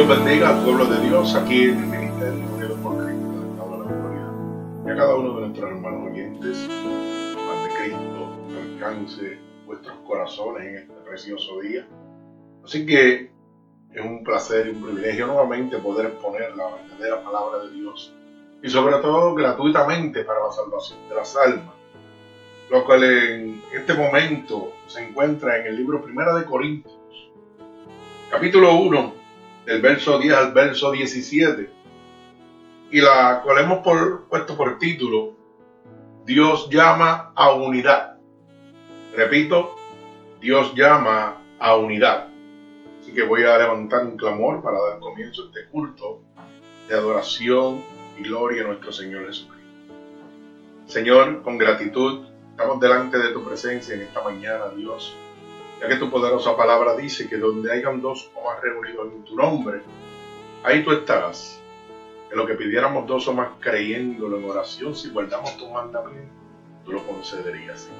Dios bendiga al pueblo de Dios aquí en el Ministerio Unido por Cristo del Estado de la Florida. Y a cada uno de nuestros hermanos oyentes, paz de Cristo alcance vuestros corazones en este precioso día. Así que es un placer y un privilegio nuevamente poder exponer la verdadera palabra de Dios y sobre todo gratuitamente para la salvación de las almas. Lo cual en este momento se encuentra en el libro Primera de Corintios, capítulo 1, del verso 10 al verso 17, y la cual hemos puesto por título Dios llama a unidad. Repito, Dios llama a unidad. Así que voy a levantar un clamor para dar comienzo a este culto de adoración y gloria a nuestro Señor Jesucristo. Señor, con gratitud, estamos delante de tu presencia en esta mañana, Dios ya que tu poderosa palabra dice que donde hayan dos o más reunidos en tu nombre, ahí tú estarás. Que lo que pidiéramos dos o más creyéndolo en oración, si guardamos tu mandamiento, tú lo concederías, Señor.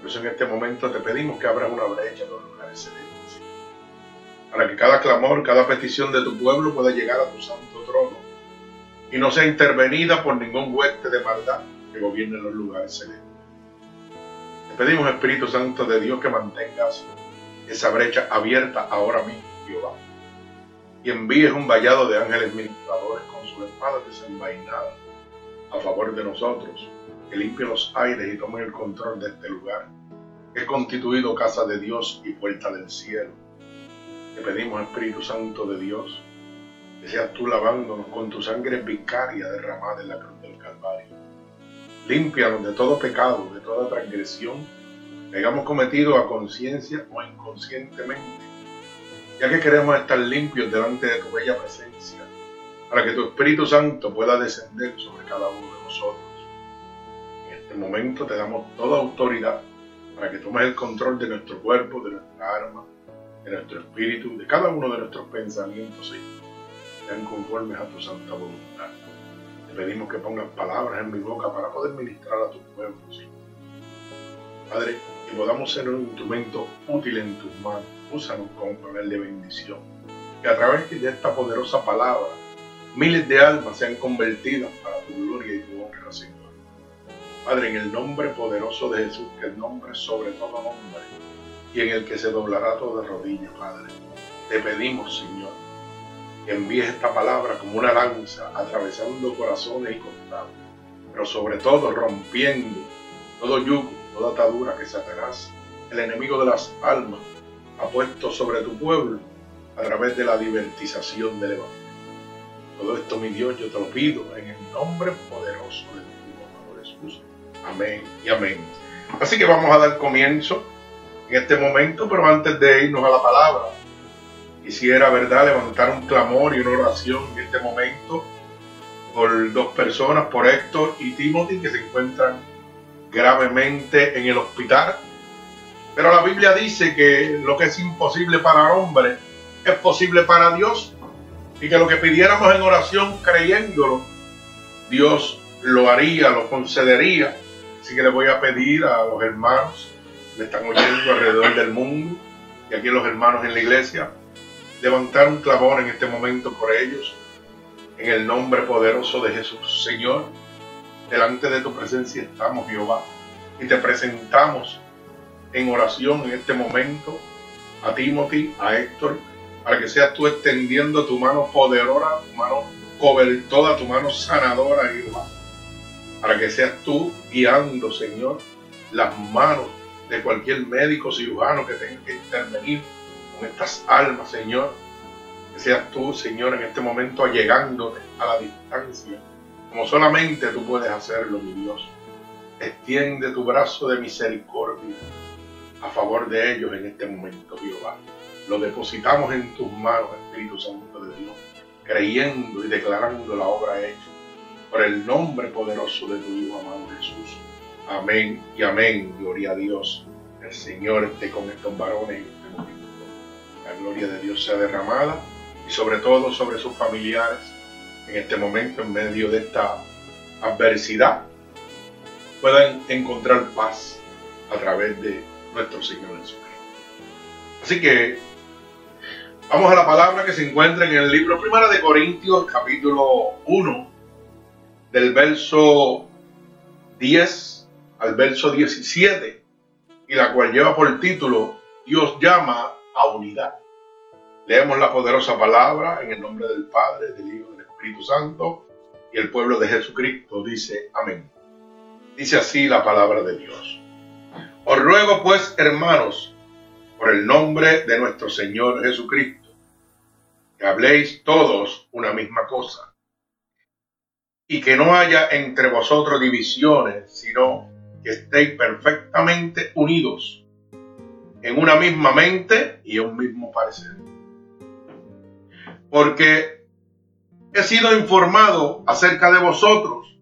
Por eso en este momento te pedimos que abras una brecha en los lugares celestes, Para que cada clamor, cada petición de tu pueblo pueda llegar a tu santo trono y no sea intervenida por ningún hueste de maldad que gobierne los lugares celestes. Te pedimos, Espíritu Santo de Dios, que mantengas esa brecha abierta ahora mismo, Jehová. Y envíes un vallado de ángeles ministradores con sus espadas desenvainadas a favor de nosotros, que limpien los aires y tomen el control de este lugar, que es constituido casa de Dios y puerta del cielo. Te pedimos, Espíritu Santo de Dios, que seas tú lavándonos con tu sangre vicaria derramada en la cruz del Calvario Límpianos de todo pecado, de toda transgresión que hayamos cometido a conciencia o inconscientemente, ya que queremos estar limpios delante de tu bella presencia, para que tu Espíritu Santo pueda descender sobre cada uno de nosotros. En este momento te damos toda autoridad para que tomes el control de nuestro cuerpo, de nuestra alma, de nuestro espíritu, de cada uno de nuestros pensamientos, Señor, sean conformes a tu santa voluntad pedimos que pongas palabras en mi boca para poder ministrar a tu pueblo, Padre, que podamos ser un instrumento útil en tus manos. Úsanos como poder de bendición. Que a través de esta poderosa palabra, miles de almas sean convertidas para tu gloria y tu honra, Señor. Padre, en el nombre poderoso de Jesús, que el nombre sobre todo nombre, y en el que se doblará toda rodilla, Padre. Te pedimos, Señor, que envíes esta palabra como una lanza atravesando corazones y costados, pero sobre todo rompiendo todo yugo, toda atadura que Satanás, el enemigo de las almas, ha puesto sobre tu pueblo a través de la divertización del Evangelio. Todo esto, mi Dios, yo te lo pido en el nombre poderoso de tu amado Jesús. Amén y amén. Así que vamos a dar comienzo en este momento, pero antes de irnos a la palabra, quisiera, ¿verdad?, levantar un clamor y una oración en este momento por dos personas, por Héctor y Timothy, que se encuentran gravemente en el hospital. Pero la Biblia dice que lo que es imposible para hombre es posible para Dios y que lo que pidiéramos en oración creyéndolo, Dios lo haría, lo concedería. Así que le voy a pedir a los hermanos que me están oyendo alrededor del mundo y aquí los hermanos en la iglesia levantar un clamor en este momento por ellos. En el nombre poderoso de Jesús, Señor, delante de tu presencia estamos, Jehová, y te presentamos en oración en este momento a Timothy, a Héctor, para que seas tú extendiendo tu mano poderosa, tu mano cobertora, tu mano sanadora, Jehová, para que seas tú guiando, Señor, las manos de cualquier médico cirujano que tenga que intervenir estas almas, Señor. Seas tú, Señor, en este momento allegándote a la distancia, como solamente tú puedes hacerlo, mi Dios. Extiende tu brazo de misericordia a favor de ellos en este momento, Jehová. Lo depositamos en tus manos, Espíritu Santo de Dios, creyendo y declarando la obra hecha por el nombre poderoso de tu Hijo amado Jesús. Amén y amén. Gloria a Dios. El Señor esté con estos varones la gloria de Dios sea derramada sobre todo sobre sus familiares en este momento, en medio de esta adversidad, puedan encontrar paz a través de nuestro Señor Jesucristo. Así que Vamos a la palabra que se encuentra en el libro Primera de Corintios, capítulo 1, del verso 10 al verso 17, y la cual lleva por título Dios llama a unidad. Leemos la poderosa palabra en el nombre del Padre, del Hijo del Espíritu Santo, y el pueblo de Jesucristo dice amén. Dice así la palabra de Dios. Os ruego pues, hermanos, por el nombre de nuestro Señor Jesucristo, habléis todos una misma cosa, y que no haya entre vosotros divisiones, sino que estéis perfectamente unidos en una misma mente y un mismo parecer. Porque he sido informado acerca de vosotros,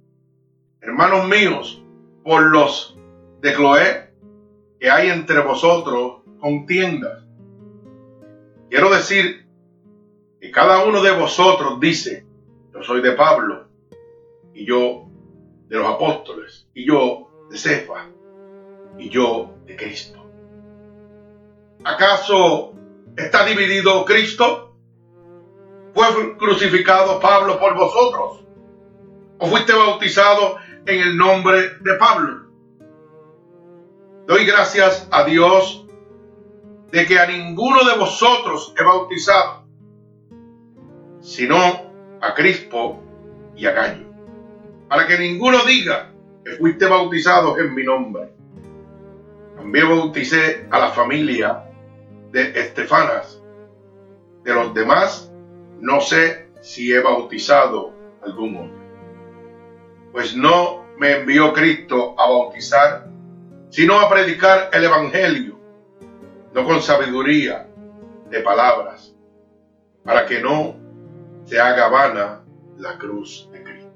hermanos míos, por los de Cloé, que hay entre vosotros contiendas. Quiero decir y cada uno de vosotros dice, yo soy de Pablo, y yo de los apóstoles, y yo de Cefa, y yo de Cristo. ¿Acaso está dividido Cristo? ¿Fue crucificado Pablo por vosotros? ¿O fuiste bautizado en el nombre de Pablo? Doy gracias a Dios de que a ninguno de vosotros he bautizado sino a Crispo y a Gallo, para que ninguno diga que fuiste bautizados en mi nombre. También bauticé a la familia de Estefanas. De los demás, no sé si he bautizado algún hombre. Pues no me envió Cristo a bautizar, sino a predicar el Evangelio, no con sabiduría de palabras, para que no se haga vana la cruz de Cristo.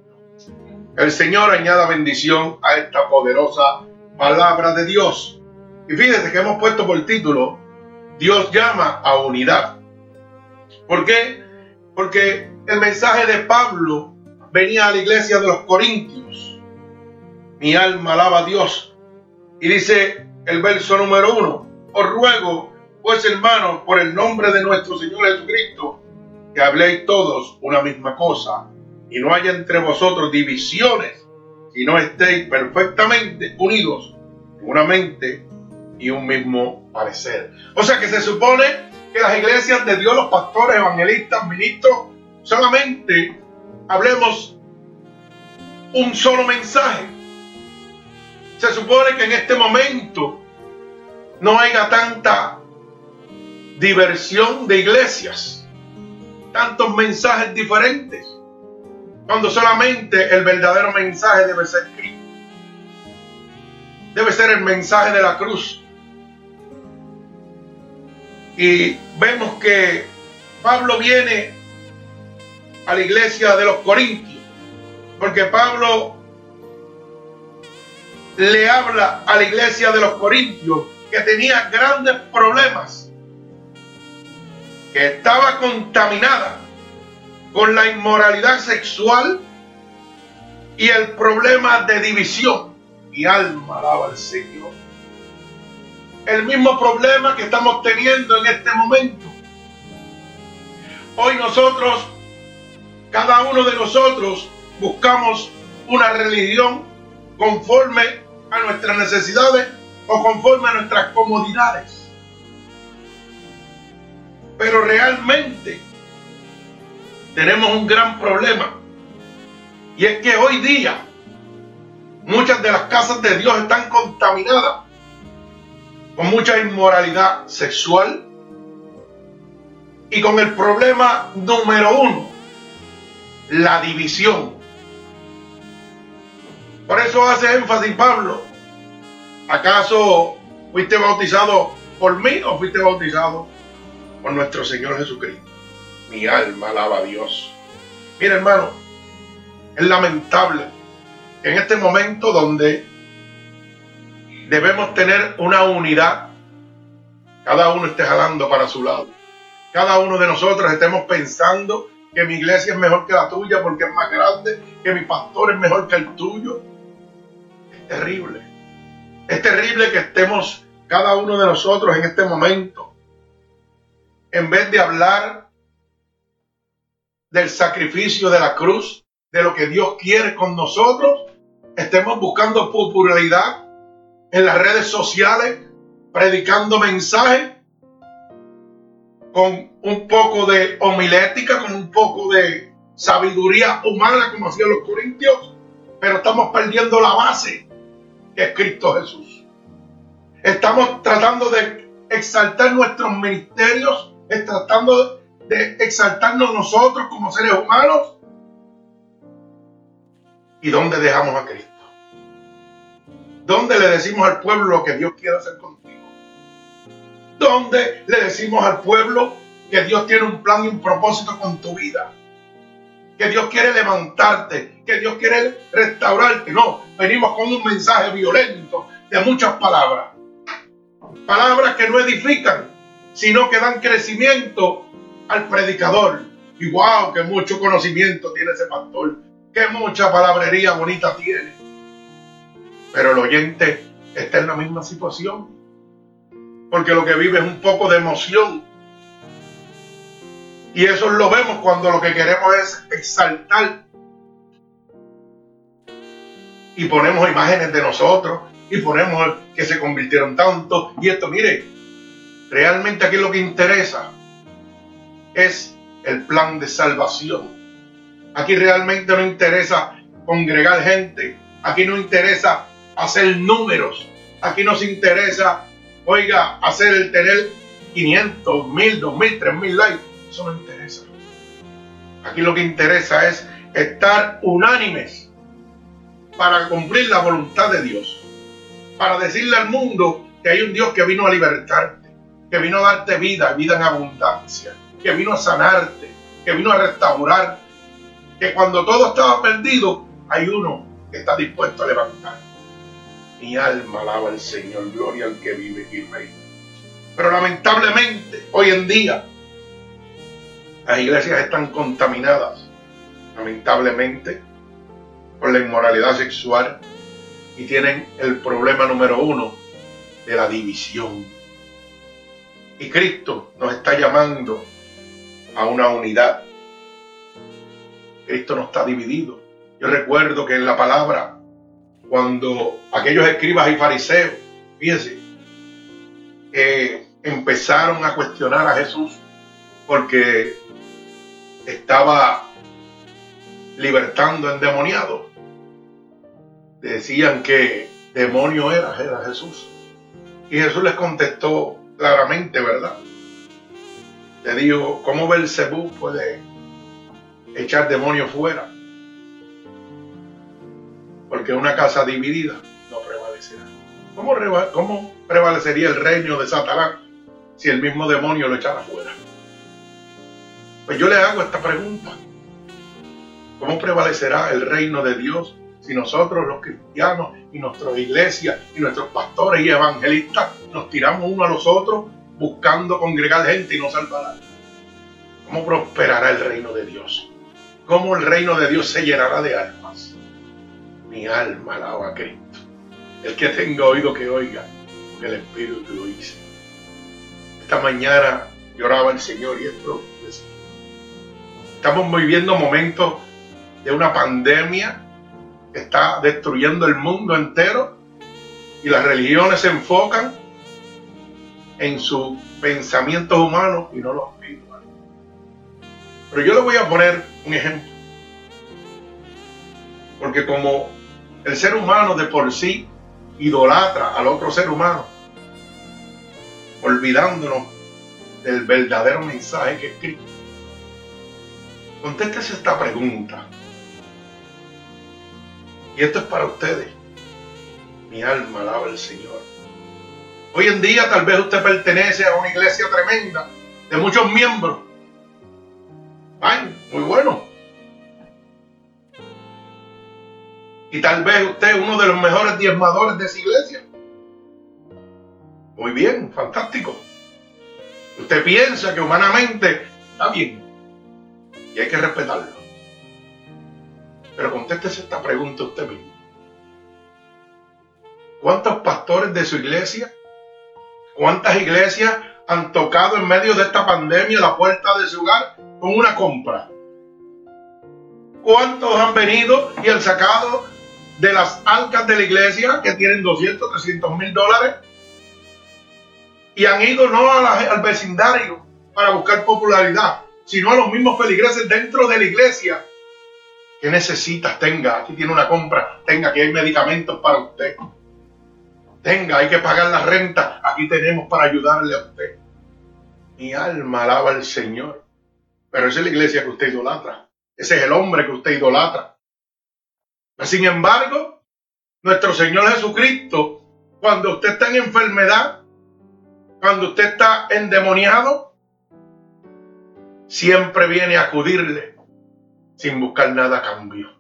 El Señor añada bendición a esta poderosa palabra de Dios. Y fíjense que hemos puesto por título, Dios llama a unidad. ¿Por qué? Porque el mensaje de Pablo venía a la iglesia de los Corintios. Mi alma alaba a Dios. Y dice el verso número uno, os ruego, pues hermanos, por el nombre de nuestro Señor Jesucristo, que habléis todos una misma cosa y no haya entre vosotros divisiones, sino estéis perfectamente unidos en una mente y un mismo parecer. O sea que se supone que las iglesias de Dios, los pastores, evangelistas, ministros, solamente hablemos un solo mensaje. Se supone que en este momento no haya tanta diversión de iglesias tantos mensajes diferentes, cuando solamente el verdadero mensaje debe ser Cristo. Debe ser el mensaje de la cruz. Y vemos que Pablo viene a la iglesia de los Corintios, porque Pablo le habla a la iglesia de los Corintios que tenía grandes problemas que estaba contaminada con la inmoralidad sexual y el problema de división. Mi alma alaba al Señor. El mismo problema que estamos teniendo en este momento. Hoy nosotros, cada uno de nosotros, buscamos una religión conforme a nuestras necesidades o conforme a nuestras comodidades. Pero realmente tenemos un gran problema. Y es que hoy día muchas de las casas de Dios están contaminadas con mucha inmoralidad sexual y con el problema número uno, la división. Por eso hace énfasis Pablo. ¿Acaso fuiste bautizado por mí o fuiste bautizado por nuestro Señor Jesucristo. Mi alma alaba a Dios. Mira hermano, es lamentable en este momento donde debemos tener una unidad, cada uno esté jalando para su lado. Cada uno de nosotros estemos pensando que mi iglesia es mejor que la tuya porque es más grande, que mi pastor es mejor que el tuyo. Es terrible. Es terrible que estemos cada uno de nosotros en este momento en vez de hablar del sacrificio de la cruz, de lo que Dios quiere con nosotros, estemos buscando popularidad en las redes sociales, predicando mensajes con un poco de homilética, con un poco de sabiduría humana, como hacían los corintios, pero estamos perdiendo la base, que es Cristo Jesús. Estamos tratando de exaltar nuestros ministerios, tratando de exaltarnos nosotros como seres humanos. ¿Y dónde dejamos a Cristo? ¿Dónde le decimos al pueblo lo que Dios quiere hacer contigo? ¿Dónde le decimos al pueblo que Dios tiene un plan y un propósito con tu vida? Que Dios quiere levantarte, que Dios quiere restaurarte. No, venimos con un mensaje violento de muchas palabras. Palabras que no edifican, sino que dan crecimiento al predicador. Y wow, que mucho conocimiento tiene ese pastor, que mucha palabrería bonita tiene. Pero el oyente está en la misma situación. Porque lo que vive es un poco de emoción. Y eso lo vemos cuando lo que queremos es exaltar. Y ponemos imágenes de nosotros. Y ponemos que se convirtieron tanto. Y esto, mire, realmente aquí lo que interesa es el plan de salvación. Aquí realmente no interesa congregar gente. Aquí no interesa hacer números. Aquí nos interesa, oiga, hacer el tener 500, 1000, 2000, 3000 likes. Eso no interesa. Aquí lo que interesa es estar unánimes para cumplir la voluntad de Dios. Para decirle al mundo que hay un Dios que vino a libertarte, que vino a darte vida, vida en abundancia, que vino a sanarte, que vino a restaurarte, que cuando todo estaba perdido, hay uno que está dispuesto a levantar. Mi alma alaba al Señor, gloria al que vive y reina. Pero lamentablemente, hoy en día, las iglesias están contaminadas, lamentablemente, por la inmoralidad sexual y tienen el problema número uno de la división. Y Cristo nos está llamando a una unidad. Cristo no está dividido. Yo recuerdo que en la palabra cuando aquellos escribas y fariseos, fíjense, empezaron a cuestionar a Jesús porque estaba libertando endemoniado. Decían que demonio era, era Jesús. Y Jesús les contestó claramente, ¿verdad? Le dijo, ¿cómo Belcebú puede echar demonios fuera? Porque una casa dividida no prevalecerá. ¿Cómo, ¿Cómo, prevalecería el reino de Satanás si el mismo demonio lo echara fuera? Pues yo le hago esta pregunta. ¿Cómo prevalecerá el reino de Dios si nosotros los cristianos y nuestras iglesias y nuestros pastores y evangelistas nos tiramos uno a los otros buscando congregar gente y no salvar ¿Cómo prosperará el reino de Dios? ¿Cómo el reino de Dios se llenará de almas? Mi alma alaba a Cristo. El que tenga oído que oiga, porque el Espíritu lo dice. Esta mañana lloraba el Señor y esto Estamos viviendo momentos de una pandemia que está destruyendo el mundo entero y las religiones se enfocan en sus pensamientos humanos y no los espirituales. Pero yo le voy a poner un ejemplo. Porque como el ser humano de por sí idolatra al otro ser humano, olvidándonos del verdadero mensaje que es Cristo. Contéstese esta pregunta. Y esto es para ustedes. Mi alma alaba al Señor. Hoy en día tal vez usted pertenece a una iglesia tremenda, de muchos miembros. Ay, muy bueno. Y tal vez usted es uno de los mejores diezmadores de esa iglesia. Muy bien, fantástico. Usted piensa que humanamente está bien. Y hay que respetarlo. Pero contéstese esta pregunta usted mismo. ¿Cuántos pastores de su iglesia? ¿Cuántas iglesias han tocado en medio de esta pandemia la puerta de su hogar con una compra? ¿Cuántos han venido y han sacado de las arcas de la iglesia que tienen 200, 300 mil dólares y han ido no al vecindario para buscar popularidad, sino a los mismos feligreses dentro de la iglesia? ¿Qué necesitas? Tenga, aquí tiene una compra, tenga, que hay medicamentos para usted. Tenga, hay que pagar la renta, aquí tenemos para ayudarle a usted. Mi alma alaba al Señor. Pero esa es la iglesia que usted idolatra. Ese es el hombre que usted idolatra. Sin embargo, nuestro Señor Jesucristo, cuando usted está en enfermedad, cuando usted está endemoniado, siempre viene a acudirle sin buscar nada a cambio.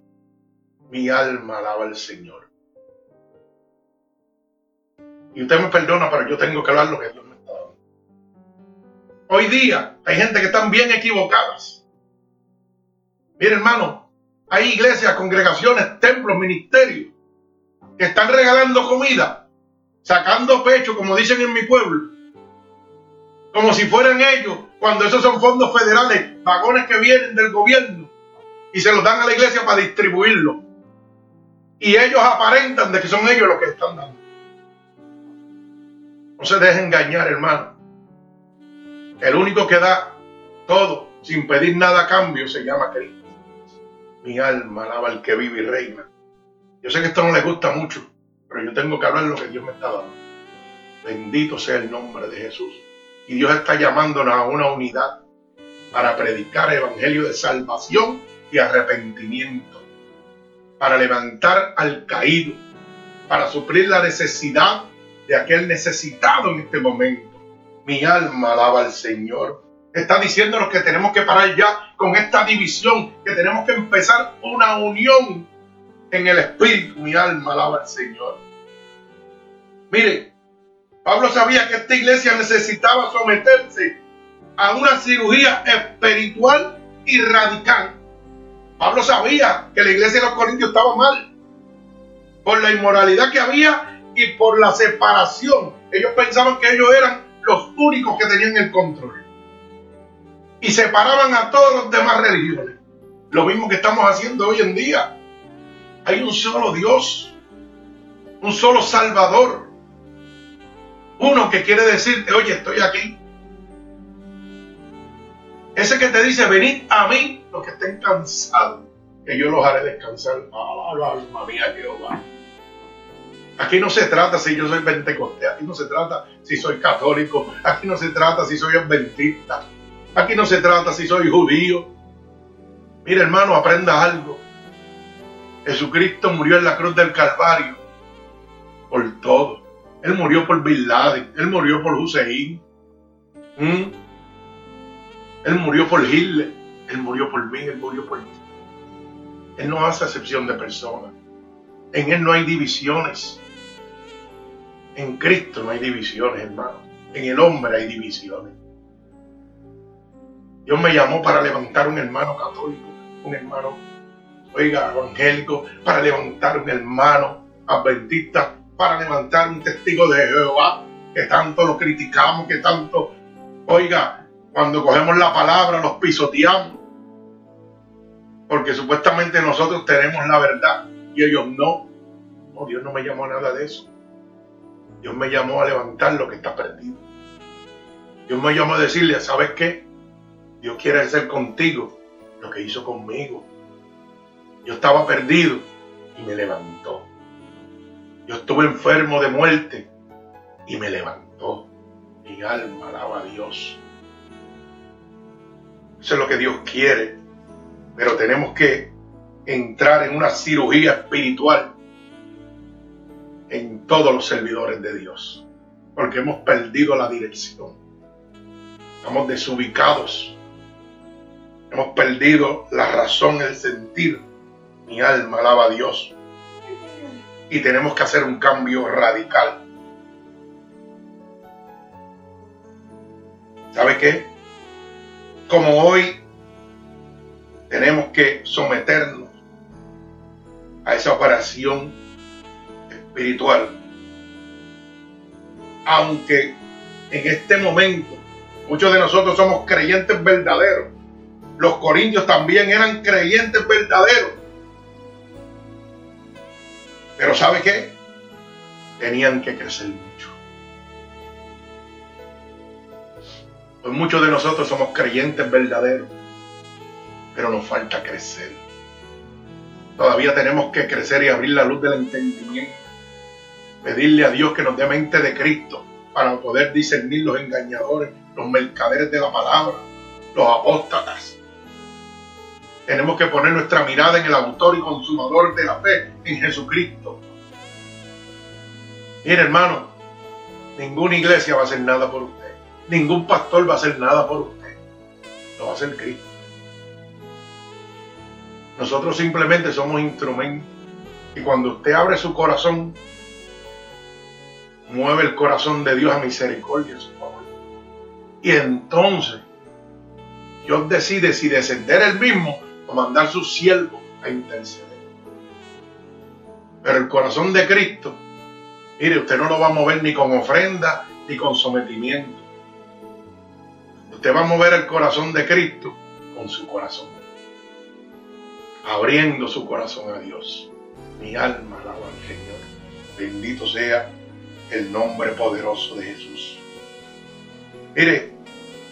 Mi alma alaba al Señor. Y usted me perdona, pero yo tengo que hablar lo que Dios me está dando. Hoy día hay gente que están bien equivocadas. Mire, hermano, hay iglesias, congregaciones, templos, ministerios que están regalando comida, sacando pecho, como dicen en mi pueblo, como si fueran ellos, cuando esos son fondos federales, vagones que vienen del gobierno y se los dan a la iglesia para distribuirlo. Y ellos aparentan de que son ellos los que están dando. No se deje engañar, hermano. El único que da todo sin pedir nada a cambio se llama Cristo. Mi alma alaba al que vive y reina. Yo sé que esto no le gusta mucho, pero yo tengo que hablar lo que Dios me está dando. Bendito sea el nombre de Jesús. Y Dios está llamándonos a una unidad para predicar el evangelio de salvación y arrepentimiento, para levantar al caído, para suplir la necesidad de aquel necesitado en este momento. Mi alma alaba al Señor. Está diciéndonos que tenemos que parar ya con esta división, que tenemos que empezar una unión en el Espíritu. Mi alma alaba al Señor. Mire, Pablo sabía que esta iglesia necesitaba someterse a una cirugía espiritual y radical. Pablo sabía que la iglesia de los Corintios estaba mal por la inmoralidad que había y por la separación. Ellos pensaban que ellos eran los únicos que tenían el control. Y separaban a todos los demás religiones. Lo mismo que estamos haciendo hoy en día. Hay un solo Dios, un solo Salvador. Uno que quiere decirte, oye, estoy aquí. Ese que te dice, venid a mí los que estén cansados, que yo los haré descansar. alma mía, Jehová. Aquí no se trata si yo soy pentecostés, aquí no se trata si soy católico, aquí no se trata si soy adventista, aquí no se trata si soy judío. Mira hermano, aprenda algo. Jesucristo murió en la cruz del Calvario por todo. Él murió por Bin Laden, él murió por Hussein, él murió por Hitler, él murió por mí, él murió por ti. Él no hace excepción de personas. En él no hay divisiones. En Cristo no hay divisiones, hermano. En el hombre hay divisiones. Dios me llamó para levantar un hermano católico, un hermano, oiga, evangélico, para levantar un hermano adventista, para levantar un testigo de Jehová, que tanto lo criticamos, que tanto, oiga, cuando cogemos la palabra los pisoteamos, porque supuestamente nosotros tenemos la verdad y ellos no. No, Dios no me llamó a nada de eso. Dios me llamó a levantar lo que está perdido. Dios me llamó a decirle, ¿sabes qué? Dios quiere hacer contigo lo que hizo conmigo. Yo estaba perdido y me levantó. Yo estuve enfermo de muerte y me levantó. Mi alma alaba a Dios. Eso es lo que Dios quiere. Pero tenemos que entrar en una cirugía espiritual en todos los servidores de Dios, porque hemos perdido la dirección. Estamos desubicados. Hemos perdido la razón, el sentir. Mi alma alaba a Dios. Y tenemos que hacer un cambio radical. ¿Sabe qué? Como hoy tenemos que someternos a esa operación espiritual. Aunque en este momento. Muchos de nosotros somos creyentes verdaderos. Los corintios también eran creyentes verdaderos. Pero ¿sabe qué? Tenían que crecer mucho. Pues muchos de nosotros somos creyentes verdaderos, pero nos falta crecer. Todavía tenemos que crecer y abrir la luz del entendimiento. Pedirle a Dios que nos dé mente de Cristo para poder discernir los engañadores, los mercaderes de la palabra, los apóstatas. Tenemos que poner nuestra mirada en el autor y consumador de la fe, en Jesucristo. Mire hermano, ninguna iglesia va a hacer nada por usted. Ningún pastor va a hacer nada por usted. Lo va a hacer Cristo. Nosotros simplemente somos instrumentos. Y cuando usted abre su corazón, mueve el corazón de Dios a misericordia, su favor. Y entonces, Dios decide si descender el mismo o mandar su siervo a interceder. Pero el corazón de Cristo, mire, usted no lo va a mover ni con ofrenda ni con sometimiento. Usted va a mover el corazón de Cristo con su corazón. Abriendo su corazón a Dios. Mi alma alaba al Señor. Bendito sea el nombre poderoso de Jesús. Mire,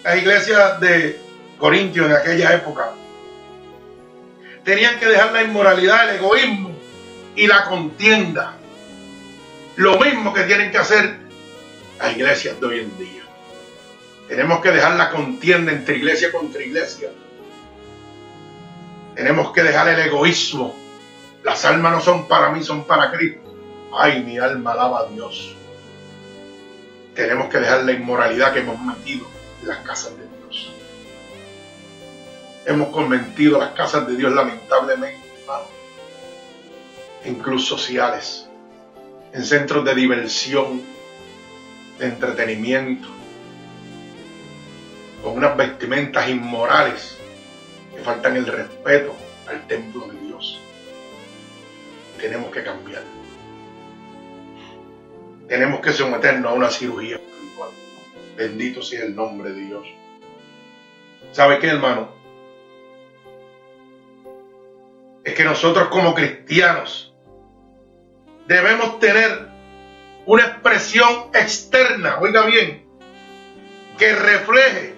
las iglesias de Corintios en aquella época tenían que dejar la inmoralidad, el egoísmo y la contienda. Lo mismo que tienen que hacer las iglesias de hoy en día. Tenemos que dejar la contienda entre iglesia contra iglesia. Tenemos que dejar el egoísmo. Las almas no son para mí, son para Cristo. Ay, mi alma alaba a Dios. Tenemos que dejar la inmoralidad que hemos metido en las casas de. Hemos convertido las casas de Dios lamentablemente, en clubes sociales, en centros de diversión, de entretenimiento, con unas vestimentas inmorales que faltan el respeto al templo de Dios. Tenemos que cambiar tenemos que someternos a una cirugía espiritual. Bendito sea el nombre de Dios. ¿Sabe qué, hermano? Es que nosotros como cristianos debemos tener una expresión externa, oiga bien, que refleje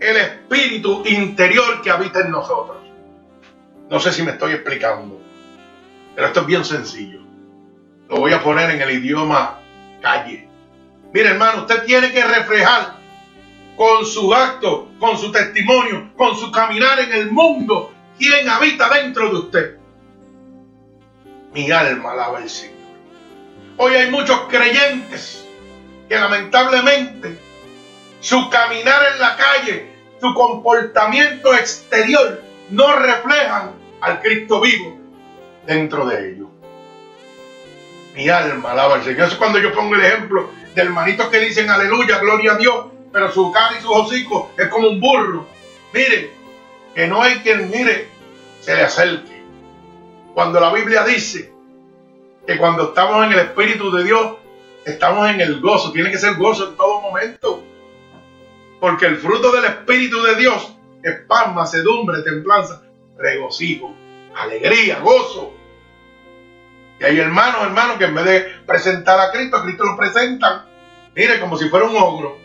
el espíritu interior que habita en nosotros. No sé si me estoy explicando, pero esto es bien sencillo. Lo voy a poner en el idioma calle. Mire hermano, usted tiene que reflejar con su acto, con su testimonio, con su caminar en el mundo, quién habita dentro de usted. Mi alma alaba al Señor. Hoy hay muchos creyentes que lamentablemente su caminar en la calle, su comportamiento exterior no reflejan al Cristo vivo dentro de ellos. Mi alma alaba al Señor. Eso es cuando yo pongo el ejemplo de hermanitos que dicen aleluya, gloria a Dios, pero su cara y su hocico es como un burro. Mire, que no hay quien, mire, se le acerque. Cuando la Biblia dice que cuando estamos en el Espíritu de Dios, estamos en el gozo. Tiene que ser gozo en todo momento. Porque el fruto del Espíritu de Dios es paz, macedumbre, templanza, regocijo, alegría, gozo. Y hay hermanos, hermanos, que en vez de presentar a Cristo, a Cristo lo presentan, mire, como si fuera un ogro.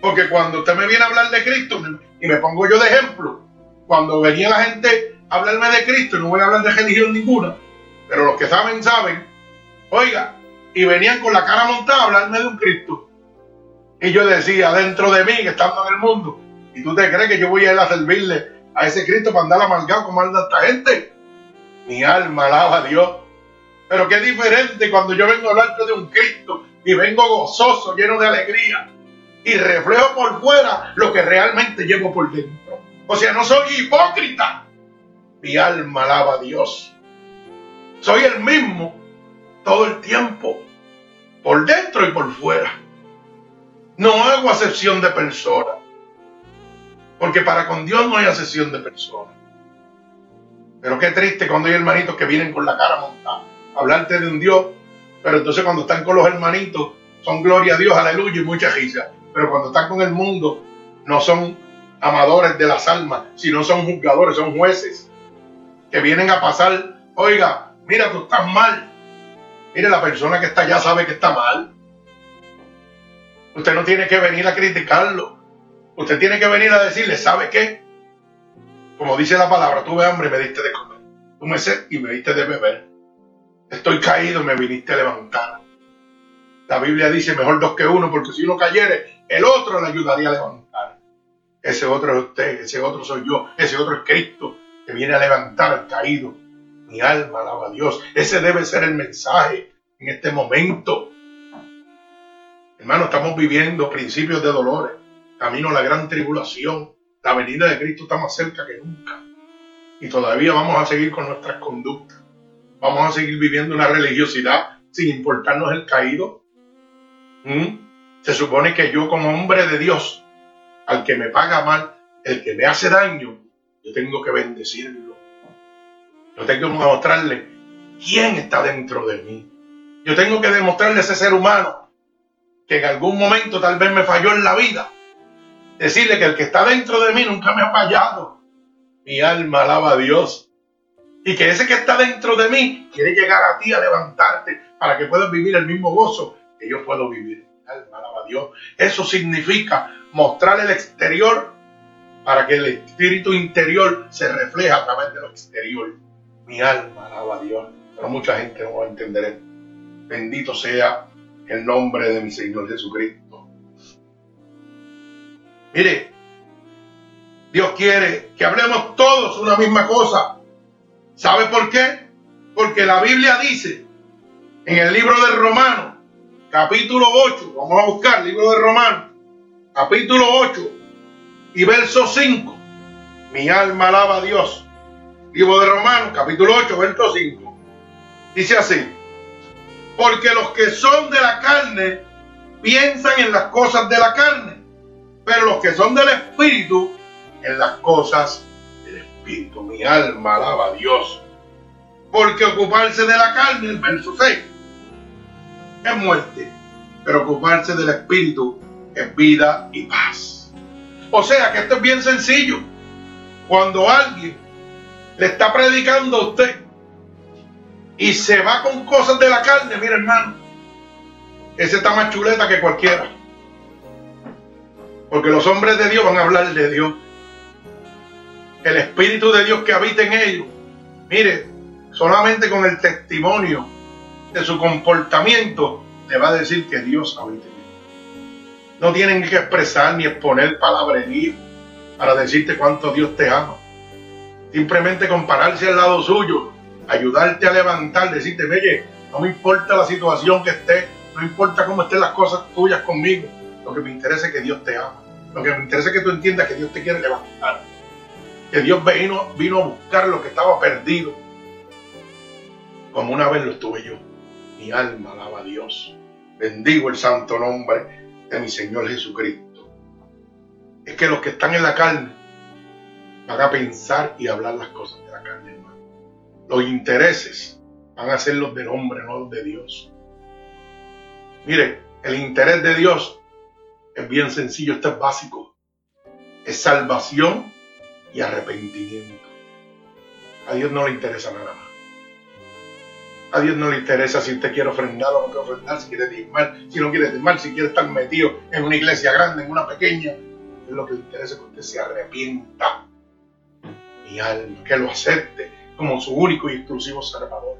Porque cuando usted me viene a hablar de Cristo, y me pongo yo de ejemplo, cuando venía la gente a hablarme de Cristo, no voy a hablar de religión ninguna, pero los que saben, saben, oiga, y venían con la cara montada a hablarme de un Cristo. Y yo decía, dentro de mí, que estando en el mundo, ¿y tú te crees que yo voy a ir a servirle a ese Cristo para andar amargado como anda esta gente? Mi alma alaba a Dios. Pero qué diferente cuando yo vengo a hablarte de un Cristo y vengo gozoso, lleno de alegría y reflejo por fuera lo que realmente llevo por dentro. O sea, no soy hipócrita. Mi alma alaba a Dios. Soy el mismo todo el tiempo, por dentro y por fuera. No hago acepción de personas. Porque para con Dios no hay acepción de personas. Pero qué triste cuando hay hermanitos que vienen con la cara montada hablarte de un Dios, pero entonces cuando están con los hermanitos son gloria a Dios, aleluya y mucha risa. Pero cuando están con el mundo, no son amadores de las almas, sino son juzgadores, son jueces que vienen a pasar, oiga, mira, tú estás mal. Mire, la persona que está allá sabe que está mal. Usted no tiene que venir a criticarlo. Usted tiene que venir a decirle, ¿sabe qué? Como dice la palabra, tuve hambre y me diste de comer. Tuve sed y me diste de beber. Estoy caído y me viniste a levantar. La Biblia dice, mejor dos que uno, porque si uno cayere, el otro le ayudaría a levantar. Ese otro es usted, ese otro soy yo, ese otro es Cristo, que viene a levantar al caído. Mi alma alaba a Dios. Ese debe ser el mensaje en este momento. Hermano, estamos viviendo principios de dolores, camino a la gran tribulación. La venida de Cristo está más cerca que nunca. Y todavía vamos a seguir con nuestras conductas. Vamos a seguir viviendo una religiosidad sin importarnos el caído. ¿Mm? Se supone que yo como hombre de Dios, al que me paga mal, el que me hace daño, yo tengo que bendecirlo. Yo tengo que demostrarle quién está dentro de mí. Yo tengo que demostrarle a ese ser humano que en algún momento tal vez me falló en la vida. Decirle que el que está dentro de mí nunca me ha fallado. Mi alma alaba a Dios. Y que ese que está dentro de mí quiere llegar a ti a levantarte para que puedas vivir el mismo gozo que yo puedo vivir. Mi alma alaba a Dios. Eso significa mostrar el exterior para que el espíritu interior se refleje a través de lo exterior. Mi alma alaba a Dios. Pero mucha gente no va a entender esto. Bendito sea el nombre de mi Señor Jesucristo. Mire, Dios quiere que hablemos todos una misma cosa. ¿Sabe por qué? Porque la Biblia dice en el libro de Romanos, capítulo 8, vamos a buscar el libro de Romanos, capítulo 8 y verso 5. Mi alma alaba a Dios. Libro de Romanos, capítulo 8, verso 5. Dice así, porque los que son de la carne piensan en las cosas de la carne, pero los que son del Espíritu en las cosas del Espíritu. Mi alma alaba a Dios. Porque ocuparse de la carne, el verso 6, es muerte, pero ocuparse del Espíritu es vida y paz. O sea que esto es bien sencillo. Cuando alguien le está predicando a usted y se va con cosas de la carne, mira hermano, ese está más chuleta que cualquiera. Porque los hombres de Dios van a hablar de Dios. El Espíritu de Dios que habita en ellos. Mire, solamente con el testimonio de su comportamiento le va a decir que Dios habita en. No tienen que expresar ni exponer palabrería para decirte cuánto Dios te ama. Simplemente compararse al lado suyo ayudarte a levantar, decirte, oye, no me importa la situación que esté, no importa cómo estén las cosas tuyas conmigo, lo que me interesa es que Dios te ama, lo que me interesa es que tú entiendas que Dios te quiere levantar, que Dios vino, vino a buscar lo que estaba perdido, como una vez lo estuve yo. Mi alma alaba a Dios. Bendigo el santo nombre de mi Señor Jesucristo. Es que los que están en la carne van a pensar y hablar las cosas de la carne los intereses van a ser los del hombre, no los de Dios. Mire, el interés de Dios es bien sencillo, esto es básico. Es salvación y arrepentimiento. A Dios no le interesa nada más. A Dios no le interesa si usted quiere ofrendar o no quiere ofrendar, si quiere diezmar, si no quiere diezmar, si quiere estar metido en una iglesia grande, en una pequeña. Es lo que le interesa que usted se arrepienta. Mi alma, que lo acepte, como su único y exclusivo salvador.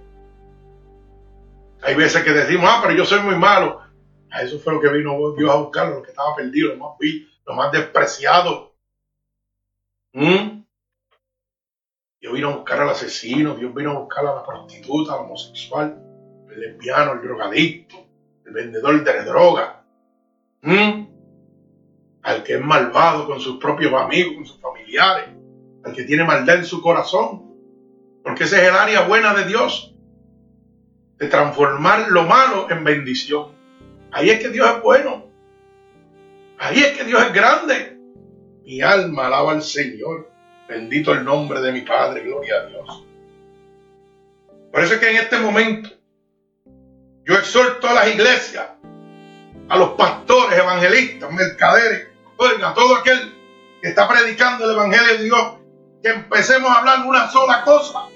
Hay veces que decimos, ah, pero yo soy muy malo. A eso fue lo que vino Dios a buscar, lo que estaba perdido, lo más vil, lo más despreciado. ¿Mm? Dios vino a buscar al asesino, Dios vino a buscar a la prostituta, al homosexual, el lesbiano, el drogadicto, el vendedor de droga. Al que es malvado con sus propios amigos, con sus familiares, al que tiene maldad en su corazón. Porque ese es el área buena de Dios. De transformar lo malo en bendición. Ahí es que Dios es bueno. Ahí es que Dios es grande. Mi alma alaba al Señor. Bendito el nombre de mi Padre. Gloria a Dios. Por eso es que en este momento yo exhorto a las iglesias a los pastores, evangelistas, mercaderes, oiga, todo aquel que está predicando el Evangelio de Dios, que empecemos a hablar una sola cosa,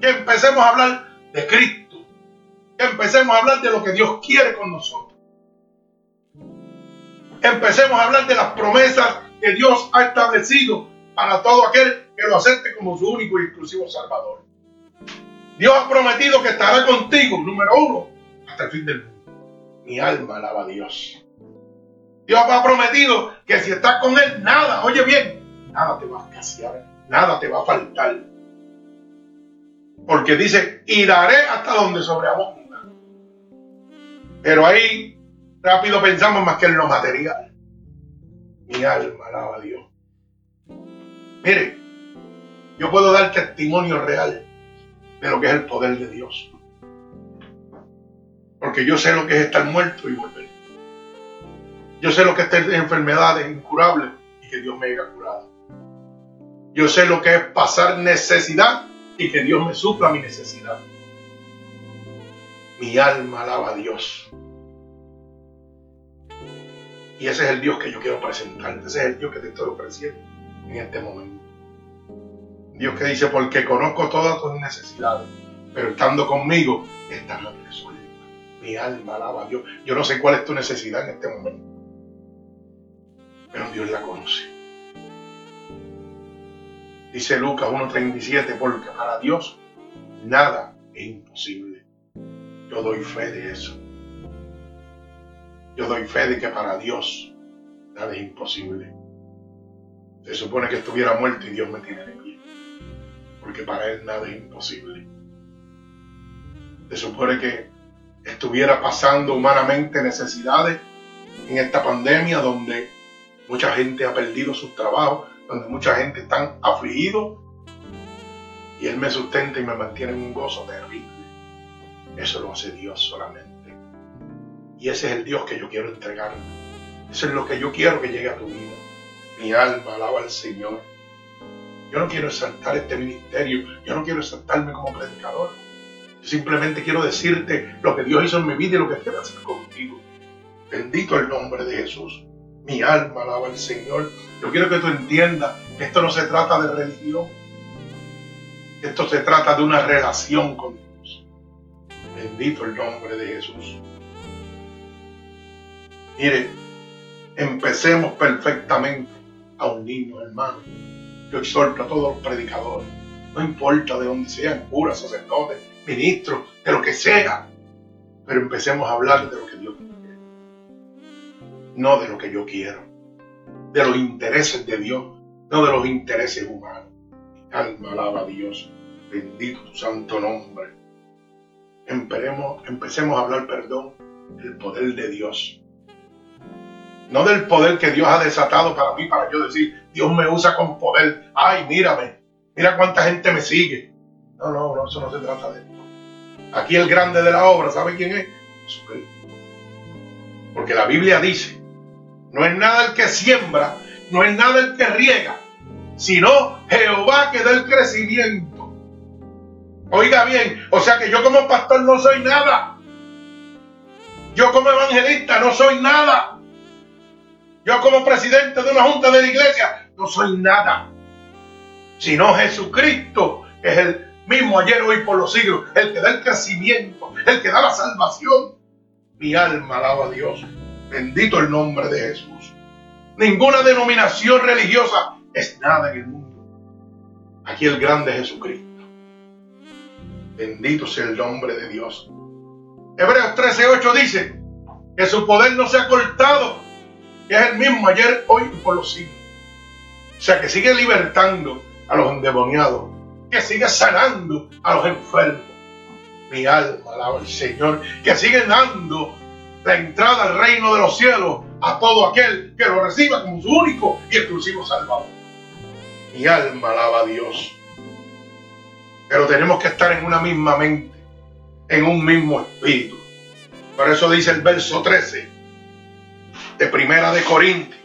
que empecemos a hablar de Cristo, que empecemos a hablar de lo que Dios quiere con nosotros. Empecemos a hablar de las promesas que Dios ha establecido para todo aquel que lo acepte como su único y exclusivo Salvador. Dios ha prometido que estará contigo, número uno, hasta el fin del mundo. Mi alma alaba a Dios. Dios ha prometido que si estás con Él, nada, oye bien, nada te va a escasear, nada te va a faltar. Porque dice, y daré hasta donde sobreabunda. Pero ahí rápido pensamos más que en lo material. Mi alma alaba a Dios. Mire, yo puedo dar testimonio real de lo que es el poder de Dios. Porque yo sé lo que es estar muerto y volver. Yo sé lo que es tener enfermedades incurables y que Dios me haya curado. Yo sé lo que es pasar necesidad y que Dios me supla mi necesidad. Mi alma alaba a Dios. Y ese es el Dios que yo quiero presentar. Ese es el Dios que te estoy ofreciendo en este momento. Dios que dice, porque conozco todas tus necesidades, pero estando conmigo están resueltas. Mi alma alaba a Dios. Yo no sé cuál es tu necesidad en este momento pero Dios la conoce. Dice Lucas 1.37, porque para Dios nada es imposible. Yo doy fe de eso. Yo doy fe de que para Dios nada es imposible. Se supone que estuviera muerto y Dios me tiene de pie. Porque para Él nada es imposible. Se supone que estuviera pasando humanamente necesidades en esta pandemia donde Mucha gente ha perdido sus trabajos, donde mucha gente está afligido y Él me sustenta y me mantiene en un gozo terrible. Eso lo hace Dios solamente. Y ese es el Dios que yo quiero entregar. Eso es lo que yo quiero que llegue a tu vida. Mi alma alaba al Señor. Yo no quiero exaltar este ministerio, yo no quiero exaltarme como predicador. Yo simplemente quiero decirte lo que Dios hizo en mi vida y lo que quiere hacer contigo. Bendito el nombre de Jesús. Mi alma alaba al Señor. Yo quiero que tú entiendas que esto no se trata de religión. Esto se trata de una relación con Dios. Bendito el nombre de Jesús. Mire, empecemos perfectamente a unirnos, hermano. Yo exhorto a todos los predicadores, no importa de dónde sean, curas, sacerdotes, ministros, de lo que sea, pero empecemos a hablar de lo que Dios no de lo que yo quiero, de los intereses de Dios, no de los intereses humanos. Alma alaba a Dios, bendito tu santo nombre. Empecemos a hablar, perdón, del poder de Dios. No del poder que Dios ha desatado para mí, para yo decir, Dios me usa con poder. Ay, mírame, mira cuánta gente me sigue. No, no, no, eso no se trata de esto. Aquí el grande de la obra, ¿sabe quién es? Jesucristo. Porque la Biblia dice no es nada el que siembra, no es nada el que riega, sino Jehová que da el crecimiento. Oiga bien, o sea que yo como pastor no soy nada. Yo como evangelista no soy nada. Yo como presidente de una junta de la iglesia no soy nada. Sino Jesucristo, que es el mismo ayer, hoy, por los siglos, el que da el crecimiento, el que da la salvación. Mi alma alaba a Dios. Bendito el nombre de Jesús. Ninguna denominación religiosa es nada en el mundo. Aquí el grande Jesucristo. Bendito sea el nombre de Dios. Hebreos 13:8 dice que su poder no se ha cortado, es el mismo ayer, hoy y por los siglos. O sea, que sigue libertando a los endemoniados, que sigue sanando a los enfermos. Mi alma alaba al Señor, que sigue dando la entrada al reino de los cielos a todo aquel que lo reciba como su único y exclusivo Salvador. Mi alma alaba a Dios. Pero tenemos que estar en una misma mente, en un mismo espíritu. Por eso dice el verso 13 de Primera de Corintios,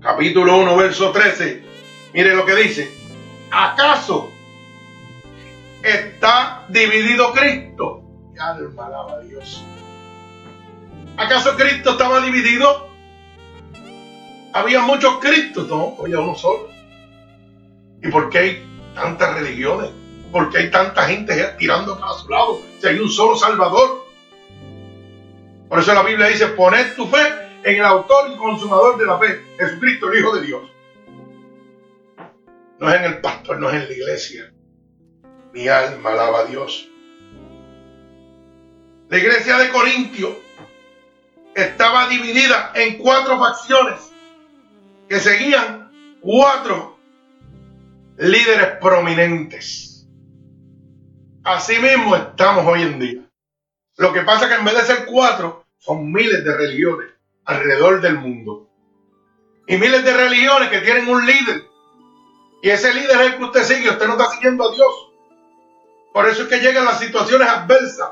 capítulo 1, verso 13. Mire lo que dice. ¿Acaso está dividido Cristo? Alma alaba Dios. ¿Acaso Cristo estaba dividido? Había muchos Cristos, no, había uno solo. ¿Y por qué hay tantas religiones? ¿Por qué hay tanta gente tirando para su lado? Si hay un solo Salvador. Por eso la Biblia dice, poned tu fe en el autor y consumador de la fe, Jesucristo, el Hijo de Dios. No es en el pastor, no es en la iglesia. Mi alma alaba a Dios. La iglesia de Corintio estaba dividida en cuatro facciones que seguían cuatro líderes prominentes. Asimismo estamos hoy en día. Lo que pasa es que en vez de ser cuatro, son miles de religiones alrededor del mundo. Y miles de religiones que tienen un líder. Y ese líder es el que usted sigue. Usted no está siguiendo a Dios. Por eso es que llegan las situaciones adversas.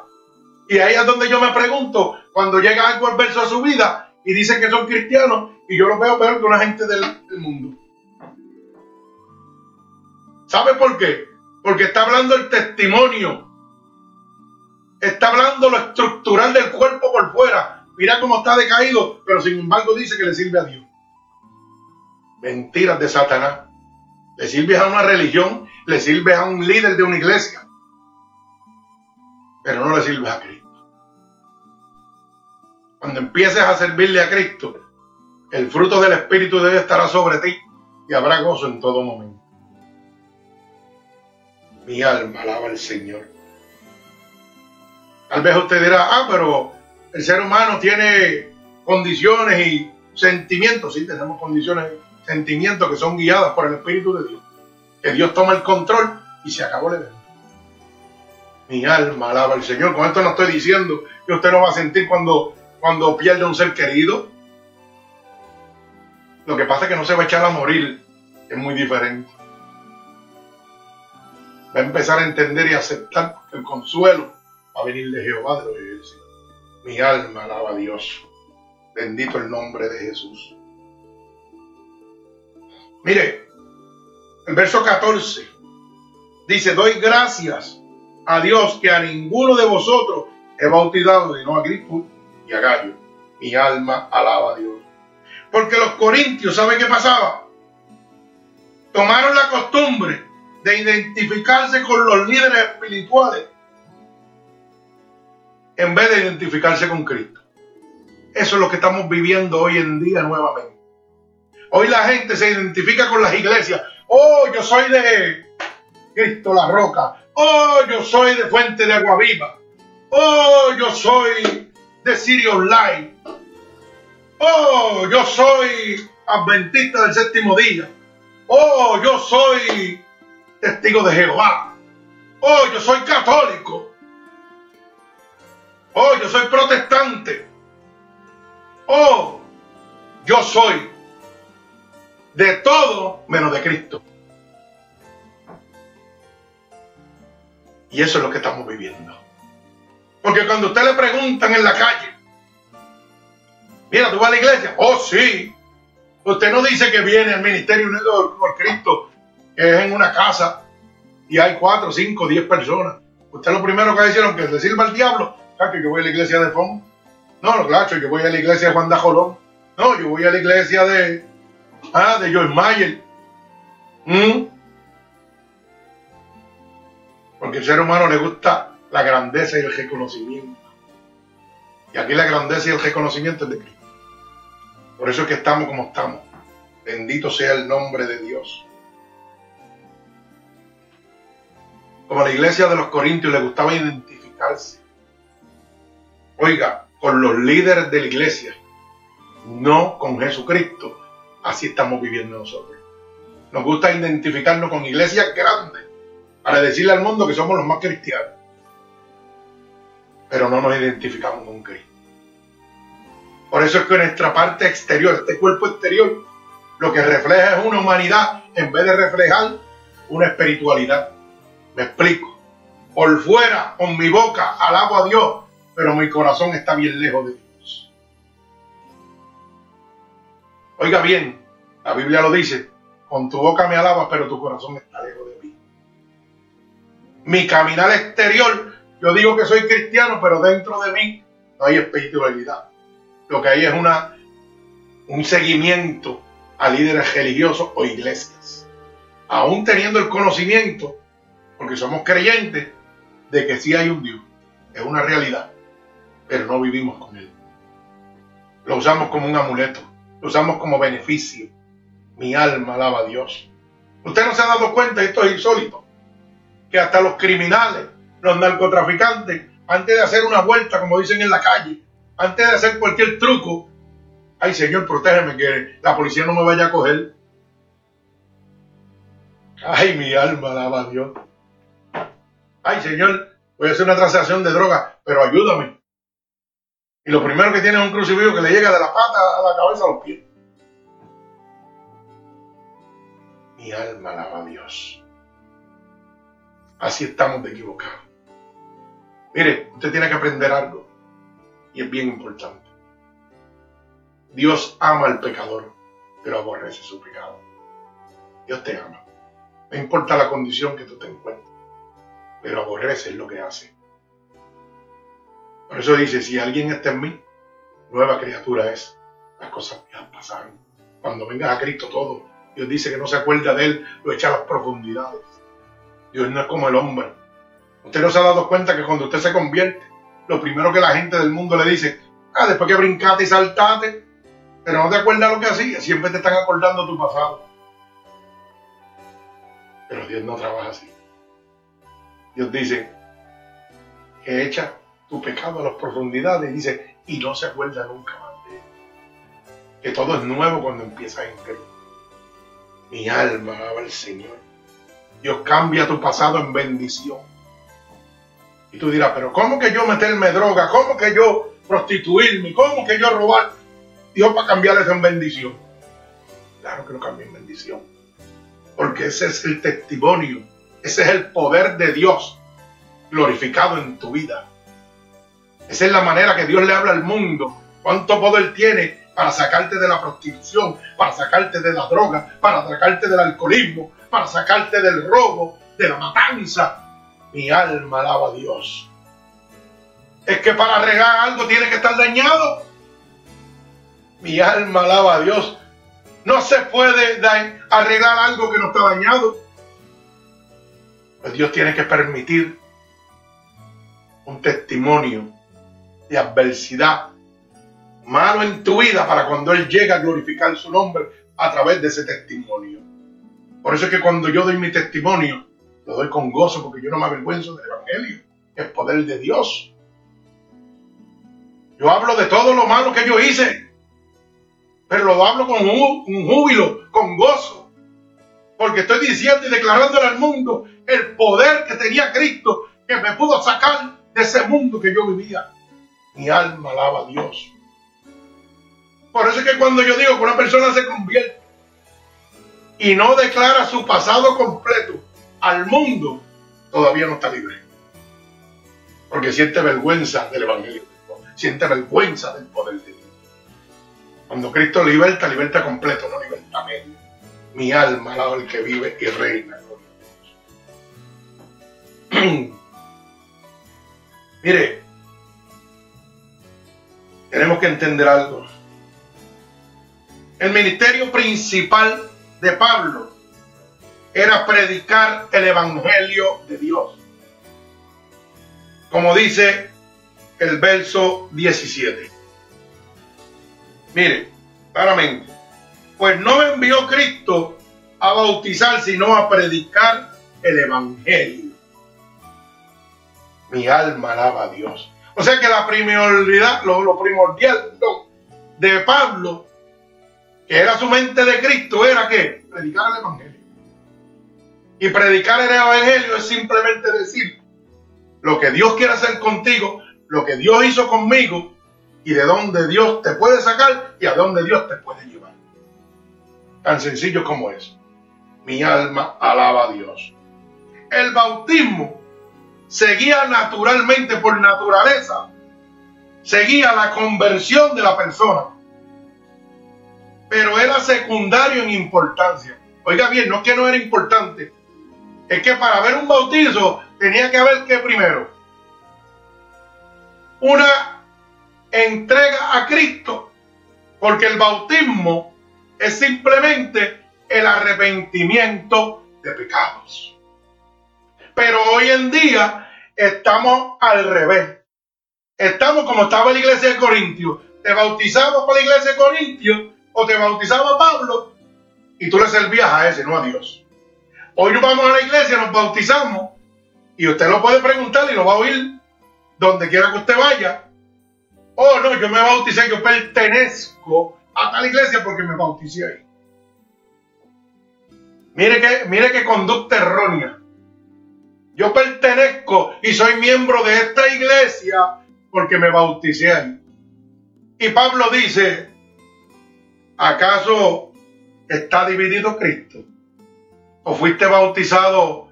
Y ahí es donde yo me pregunto, cuando llega algo adverso a su vida y dicen que son cristianos, y yo lo veo peor que una gente del, del mundo. ¿Sabe por qué? Porque está hablando el testimonio. Está hablando lo estructural del cuerpo por fuera. Mira cómo está decaído, pero sin embargo dice que le sirve a Dios. Mentiras de Satanás. Le sirve a una religión, le sirve a un líder de una iglesia, pero no le sirve a Cristo. Cuando empieces a servirle a Cristo, el fruto del Espíritu debe estar sobre ti y habrá gozo en todo momento. Mi alma alaba al Señor. Tal vez usted dirá, ah, pero el ser humano tiene condiciones y sentimientos. Sí, tenemos condiciones sentimientos que son guiadas por el Espíritu de Dios. Que Dios toma el control y se acabó el evento. Mi alma alaba al Señor. Con esto no estoy diciendo que usted no va a sentir cuando, cuando pierde un ser querido. Lo que pasa es que no se va a echar a morir. Es muy diferente. Va a empezar a entender y aceptar el consuelo va a venir de Jehová de los ejércitos. Mi alma alaba a Dios. Bendito el nombre de Jesús. Mire, el verso 14 dice, doy gracias a Dios que a ninguno de vosotros he bautizado, no a Cristo y a Gallo. Mi alma alaba a Dios. Porque los corintios, ¿saben qué pasaba? Tomaron la costumbre de identificarse con los líderes espirituales en vez de identificarse con Cristo. Eso es lo que estamos viviendo hoy en día nuevamente. Hoy la gente se identifica con las iglesias. Oh, yo soy de Cristo la Roca. Oh, yo soy de Fuente de Agua Viva. Oh, yo soy de Sirio Online. Oh, yo soy adventista del séptimo día. Oh, yo soy testigo de Jehová. Oh, yo soy católico. Oh, yo soy protestante. Oh, yo soy de todo menos de Cristo. Y eso es lo que estamos viviendo. Porque cuando usted le preguntan en la calle, mira, ¿tú vas a la iglesia? Oh, sí. Usted no dice que viene al Ministerio Unido por Cristo, que es en una casa y hay cuatro, cinco, diez personas. Usted lo primero que hicieron que le sirva al diablo que yo voy a la iglesia de Fon. No, no, claro, yo voy a la iglesia de Juan de Jolón. No, yo voy a la iglesia de, ah, de George Mayer. ¿Mm? Porque al ser humano le gusta la grandeza y el reconocimiento. Y aquí la grandeza y el reconocimiento es de Cristo. Por eso es que estamos como estamos. Bendito sea el nombre de Dios. Como a la iglesia de los Corintios le gustaba identificarse Oiga, con los líderes de la iglesia, no con Jesucristo. Así estamos viviendo nosotros. Nos gusta identificarnos con iglesias grandes para decirle al mundo que somos los más cristianos. Pero no nos identificamos con Cristo. Por eso es que nuestra parte exterior, este cuerpo exterior, lo que refleja es una humanidad en vez de reflejar una espiritualidad. Me explico. Por fuera, con mi boca, alabo a Dios, pero mi corazón está bien lejos de Dios. Oiga bien, la Biblia lo dice, con tu boca me alabas, pero tu corazón está lejos de mí. Mi caminar exterior, yo digo que soy cristiano, pero dentro de mí no hay espiritualidad. Lo que hay es una, un seguimiento a líderes religiosos o iglesias. Aún teniendo el conocimiento, porque somos creyentes, de que sí hay un Dios. Es una realidad. Pero no vivimos con Él. Lo usamos como un amuleto. Lo usamos como beneficio. Mi alma alaba a Dios. Usted no se ha dado cuenta, esto es insólito, que hasta los criminales, los narcotraficantes, antes de hacer una vuelta, como dicen en la calle, antes de hacer cualquier truco, ay Señor, protégeme, que la policía no me vaya a coger. Ay, mi alma alaba a Dios. Ay, Señor, voy a hacer una transacción de droga, pero ayúdame. Y lo primero que tiene es un crucifijo que le llega de la pata a la cabeza a los pies. Mi alma alaba a Dios. Así estamos de equivocados. Mire, usted tiene que aprender algo. Y es bien importante. Dios ama al pecador, pero aborrece su pecado. Dios te ama. No importa la condición que tú te encuentres, pero aborrece lo que hace. Por eso dice, si alguien está en mí, nueva criatura es. Las cosas ya pasaron. Cuando vengas a Cristo todo, Dios dice que no se acuerda de él, lo echa a las profundidades. Dios no es como el hombre. Usted no se ha dado cuenta que cuando usted se convierte, lo primero que la gente del mundo le dice, ah, después que brincaste y saltaste, pero no te acuerdas lo que hacías, siempre te están acordando tu pasado. Pero Dios no trabaja así. Dios dice que echa tu pecado a las profundidades dice, y no se acuerda nunca más de él. Que todo es nuevo cuando empieza en Cristo. Mi alma alaba al Señor. Dios cambia tu pasado en bendición. Y tú dirás, pero ¿cómo que yo meterme droga? ¿Cómo que yo prostituirme? ¿Cómo que yo robar? Dios va a cambiar eso en bendición. Claro que lo cambia en bendición. Porque ese es el testimonio. Ese es el poder de Dios glorificado en tu vida. Esa es la manera que Dios le habla al mundo. Cuánto poder tiene para sacarte de la prostitución, para sacarte de la droga, para sacarte del alcoholismo, para sacarte del robo, de la matanza. Mi alma alaba a Dios. Es que para arreglar algo tiene que estar dañado. Mi alma alaba a Dios. No se puede arreglar algo que no está dañado. Pues Dios tiene que permitir un testimonio adversidad malo en tu vida para cuando Él llega a glorificar su nombre a través de ese testimonio. Por eso es que cuando yo doy mi testimonio, lo doy con gozo porque yo no me avergüenzo del Evangelio, es poder de Dios. Yo hablo de todo lo malo que yo hice, pero lo hablo con un júbilo, con gozo, porque estoy diciendo y declarándole al mundo el poder que tenía Cristo que me pudo sacar de ese mundo que yo vivía. Mi alma alaba a Dios. Por eso es que cuando yo digo que una persona se convierte y no declara su pasado completo al mundo, todavía no está libre. Porque siente vergüenza del Evangelio, siente vergüenza del poder de Dios. Cuando Cristo liberta, liberta completo, no liberta medio. Mi alma alaba al que vive y reina. Mire, tenemos que entender algo. El ministerio principal de Pablo era predicar el Evangelio de Dios. Como dice el verso 17. Mire, claramente, pues no me envió Cristo a bautizar, sino a predicar el Evangelio. Mi alma alaba a Dios. O sea que la primordialidad, lo, lo primordial de Pablo que era su mente de Cristo, era que predicar el Evangelio. Y predicar el Evangelio es simplemente decir lo que Dios quiere hacer contigo, lo que Dios hizo conmigo y de dónde Dios te puede sacar y a dónde Dios te puede llevar. Tan sencillo como eso. Mi alma alaba a Dios. El bautismo seguía naturalmente por naturaleza, seguía la conversión de la persona pero era secundario en importancia. Oiga bien, no es que no era importante, es que para haber un bautizo tenía que haber que primero una entrega a Cristo, porque el bautismo es simplemente el arrepentimiento de pecados. Pero hoy en día estamos al revés. Estamos como estaba la iglesia de Corintios. Te bautizamos por la iglesia de Corintios o te bautizaba Pablo y tú le servías a ese, no a Dios. Hoy nos vamos a la iglesia, nos bautizamos y usted lo puede preguntar y lo va a oír donde quiera que usted vaya. Oh, no, yo me bauticé, yo pertenezco a tal iglesia porque me bauticé ahí. Mire que, mire qué conducta errónea. Yo pertenezco y soy miembro de esta iglesia porque me bauticé. Y Pablo dice, ¿acaso está dividido Cristo? ¿O fuiste bautizado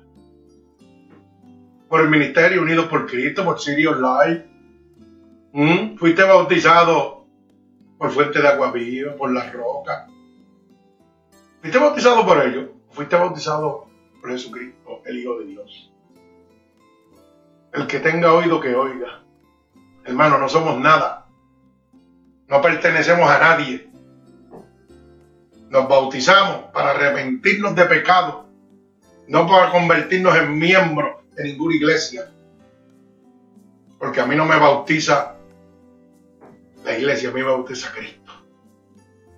por el ministerio unido por Cristo, por Sirio Life? ¿Mm? ¿Fuiste bautizado por fuente de agua viva, por la roca? ¿Fuiste bautizado por ellos? ¿Fuiste bautizado por Jesucristo, el Hijo de Dios? El que tenga oído que oiga. Hermano, no somos nada. No pertenecemos a nadie. Nos bautizamos para arrepentirnos de pecado, no para convertirnos en miembros de ninguna iglesia. Porque a mí no me bautiza la iglesia, a mí me bautiza Cristo.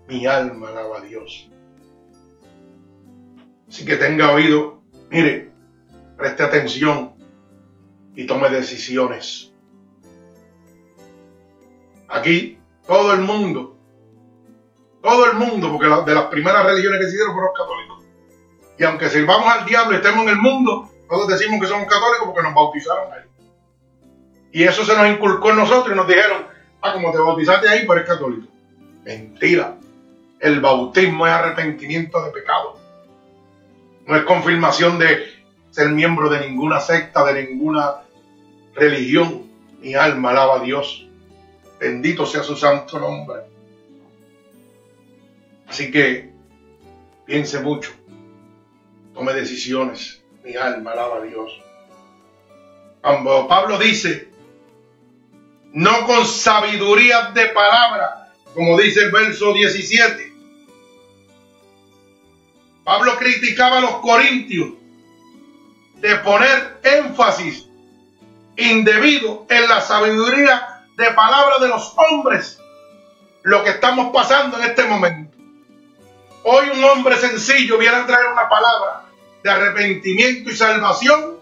Mi alma alaba a Dios. Así que tenga oído, mire, preste atención y tome decisiones. Aquí todo el mundo, todo el mundo, porque de las primeras religiones que se hicieron fueron los católicos. Y aunque sirvamos al diablo y estemos en el mundo, todos decimos que somos católicos porque nos bautizaron ahí. Y eso se nos inculcó en nosotros y nos dijeron, ah, como te bautizaste ahí, pues eres católico. Mentira. El bautismo es arrepentimiento de pecado. No es confirmación de ser miembro de ninguna secta, de ninguna religión. Mi alma alaba a Dios. Bendito sea su santo nombre. Así que piense mucho. Tome decisiones. Mi alma alaba a Dios. Cuando Pablo dice, no con sabiduría de palabra, como dice el verso 17. Pablo criticaba a los corintios de poner énfasis indebido en la sabiduría de palabra de los hombres, lo que estamos pasando en este momento. Hoy un hombre sencillo viene a traer una palabra de arrepentimiento y salvación.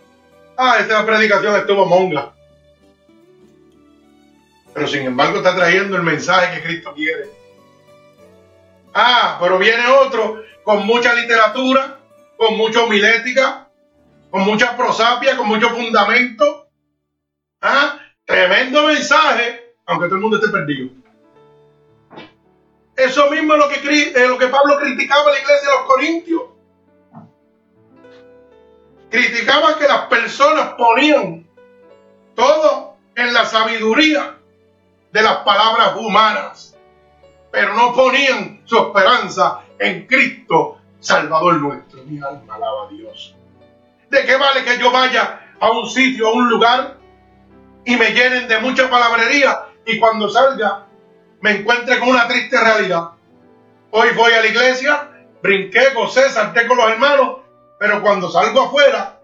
Ah, esta predicación estuvo monga. Pero sin embargo está trayendo el mensaje que Cristo quiere. Ah, pero viene otro con mucha literatura, con mucha homilética, con mucha prosapia, con mucho fundamento. Ah, tremendo mensaje, aunque todo el mundo esté perdido. Eso mismo es lo que, eh, lo que Pablo criticaba en la iglesia de los Corintios. Criticaba que las personas ponían todo en la sabiduría de las palabras humanas, pero no ponían su esperanza en Cristo, Salvador nuestro. Mi alma alaba a Dios. ¿De qué vale que yo vaya a un sitio, a un lugar y me llenen de mucha palabrería y cuando salga me encuentre con una triste realidad? Hoy voy a la iglesia, brinqué, gocé, salté con los hermanos, pero cuando salgo afuera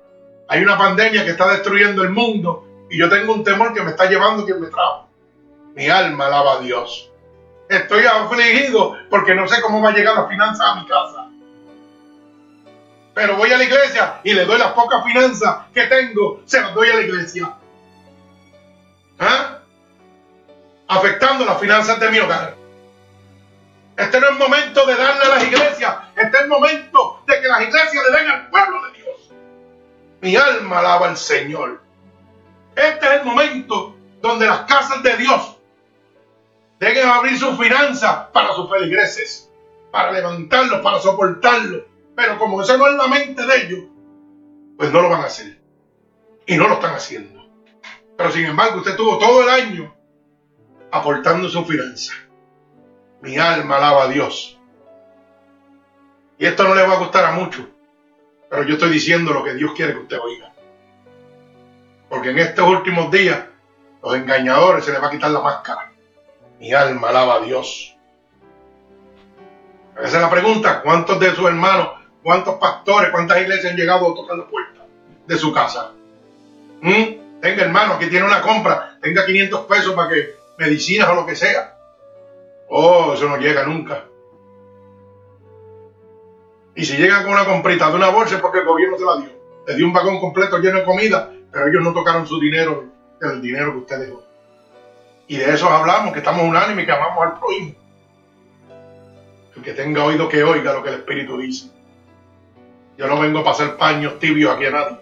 hay una pandemia que está destruyendo el mundo y yo tengo un temor que me está llevando quien me trajo. Mi alma alaba a Dios. Estoy afligido porque no sé cómo va a llegar la finanza a mi casa. Pero voy a la iglesia y le doy las pocas finanzas que tengo, se las doy a la iglesia. ¿Ah? Afectando las finanzas de mi hogar. Este no es el momento de darle a las iglesias. Este es el momento de que las iglesias le den al pueblo de Dios. Mi alma alaba al Señor. Este es el momento donde las casas de Dios Deben abrir sus finanzas para sus feligreses, para levantarlos, para soportarlos. Pero como esa no es la mente de ellos, pues no lo van a hacer. Y no lo están haciendo. Pero sin embargo, usted tuvo todo el año aportando su finanza. Mi alma alaba a Dios. Y esto no le va a gustar a muchos. Pero yo estoy diciendo lo que Dios quiere que usted oiga. Porque en estos últimos días, los engañadores se les va a quitar la máscara Mi alma alaba a Dios. Esa es la pregunta, ¿cuántos de sus hermanos, cuántos pastores, cuántas iglesias han llegado a tocar la puerta de su casa? ¿Mm? Tenga hermano, aquí tiene una compra, tenga 500 pesos para que medicinas o lo que sea. Oh, eso no llega nunca. Y si llegan con una comprita de una bolsa es porque el gobierno se la dio. Le dio un vagón completo lleno de comida, pero ellos no tocaron su dinero, el dinero que usted dejó. Y de eso hablamos, que estamos unánimes que amamos al prójimo. El que tenga oído que oiga lo que el Espíritu dice. Yo no vengo a pasar paños tibios aquí a nadie.